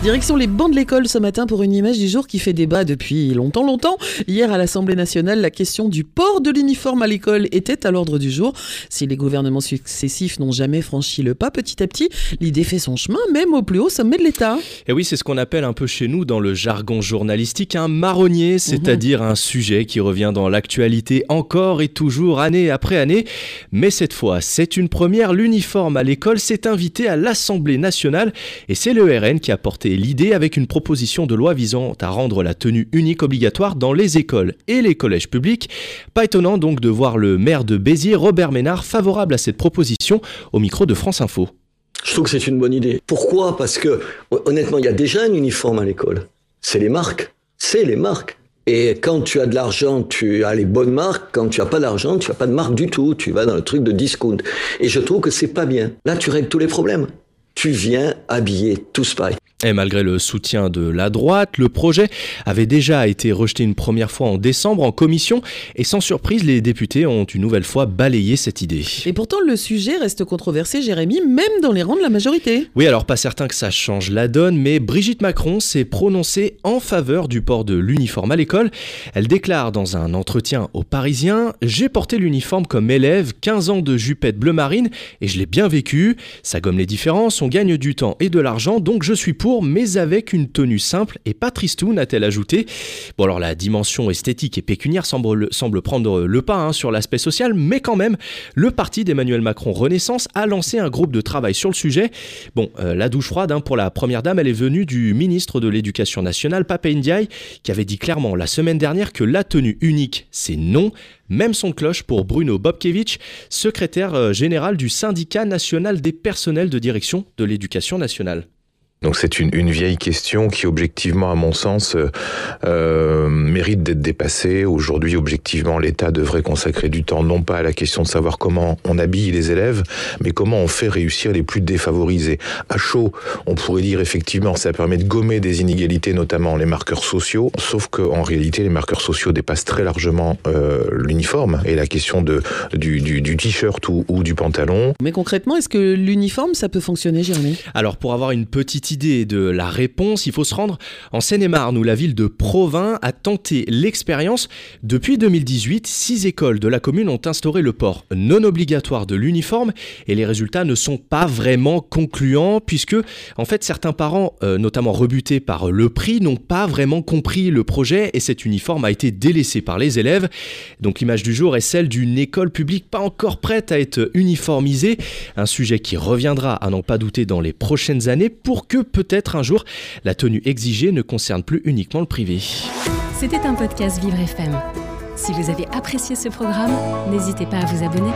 Direction les bancs de l'école ce matin pour une image du jour qui fait débat depuis longtemps, longtemps. Hier à l'Assemblée nationale, la question du port de l'uniforme à l'école était à l'ordre du jour. Si les gouvernements successifs n'ont jamais franchi le pas, petit à petit, l'idée fait son chemin, même au plus haut sommet de l'État. Et oui, c'est ce qu'on appelle un peu chez nous dans le jargon journalistique un marronnier, c'est-à-dire un sujet qui revient dans l'actualité encore et toujours, année après année. Mais cette fois, c'est une première. L'uniforme à l'école s'est invité à l'Assemblée nationale et c'est le RN qui a porté l'idée avec une proposition de loi visant à rendre la tenue unique obligatoire dans les écoles et les collèges publics. Pas étonnant donc de voir le maire de Béziers, Robert Ménard, favorable à cette proposition au micro de France Info. Je trouve que c'est une bonne idée. Pourquoi? Parce que honnêtement, il y a déjà un uniforme à l'école. C'est les marques. C'est les marques. Et quand tu as de l'argent, tu as les bonnes marques. Quand tu as pas d'argent, tu as pas de marque du tout. Tu vas dans le truc de discount. Et je trouve que c'est pas bien. Là, tu règles tous les problèmes. Tu viens habiller tous pareil. Et malgré le soutien de la droite, le projet avait déjà été rejeté une première fois en décembre en commission et sans surprise, les députés ont une nouvelle fois balayé cette idée. Et pourtant, le sujet reste controversé, Jérémy, même dans les rangs de la majorité. Oui, alors pas certain que ça change la donne, mais Brigitte Macron s'est prononcée en faveur du port de l'uniforme à l'école. Elle déclare dans un entretien aux Parisiens J'ai porté l'uniforme comme élève, 15 ans de jupette bleu marine, et je l'ai bien vécu. Ça gomme les différences, on gagne du temps et de l'argent, donc je suis pour mais avec une tenue simple et pas tristoun, a-t-elle ajouté. Bon alors la dimension esthétique et pécuniaire semble, semble prendre le pas hein, sur l'aspect social, mais quand même, le parti d'Emmanuel Macron Renaissance a lancé un groupe de travail sur le sujet. Bon, euh, la douche froide hein, pour la première dame, elle est venue du ministre de l'Éducation nationale, Pape Ndiaye, qui avait dit clairement la semaine dernière que la tenue unique, c'est non. Même son cloche pour Bruno Bobkevich, secrétaire euh, général du syndicat national des personnels de direction de l'éducation nationale. Donc c'est une, une, vieille question qui, objectivement, à mon sens, euh, euh, mérite d'être dépassée. Aujourd'hui, objectivement, l'État devrait consacrer du temps non pas à la question de savoir comment on habille les élèves, mais comment on fait réussir les plus défavorisés. À chaud, on pourrait dire effectivement, ça permet de gommer des inégalités, notamment les marqueurs sociaux, sauf qu'en réalité, les marqueurs sociaux dépassent très largement euh, l'uniforme et la question de, du, du, du t-shirt ou, ou du pantalon. Mais concrètement, est-ce que l'uniforme, ça peut fonctionner, Jérémy? Alors, pour avoir une petite idée de la réponse, il faut se rendre en Seine-et-Marne où la ville de Provins a tenté l'expérience. Depuis 2018, six écoles de la commune ont instauré le port non obligatoire de l'uniforme et les résultats ne sont pas vraiment concluants puisque en fait certains parents, euh, notamment rebutés par le prix, n'ont pas vraiment compris le projet et cet uniforme a été délaissé par les élèves. Donc l'image du jour est celle d'une école publique pas encore prête à être uniformisée, un sujet qui reviendra à n'en pas douter dans les prochaines années pour peut-être un jour la tenue exigée ne concerne plus uniquement le privé. C'était un podcast Vivre FM. Si vous avez apprécié ce programme, n'hésitez pas à vous abonner.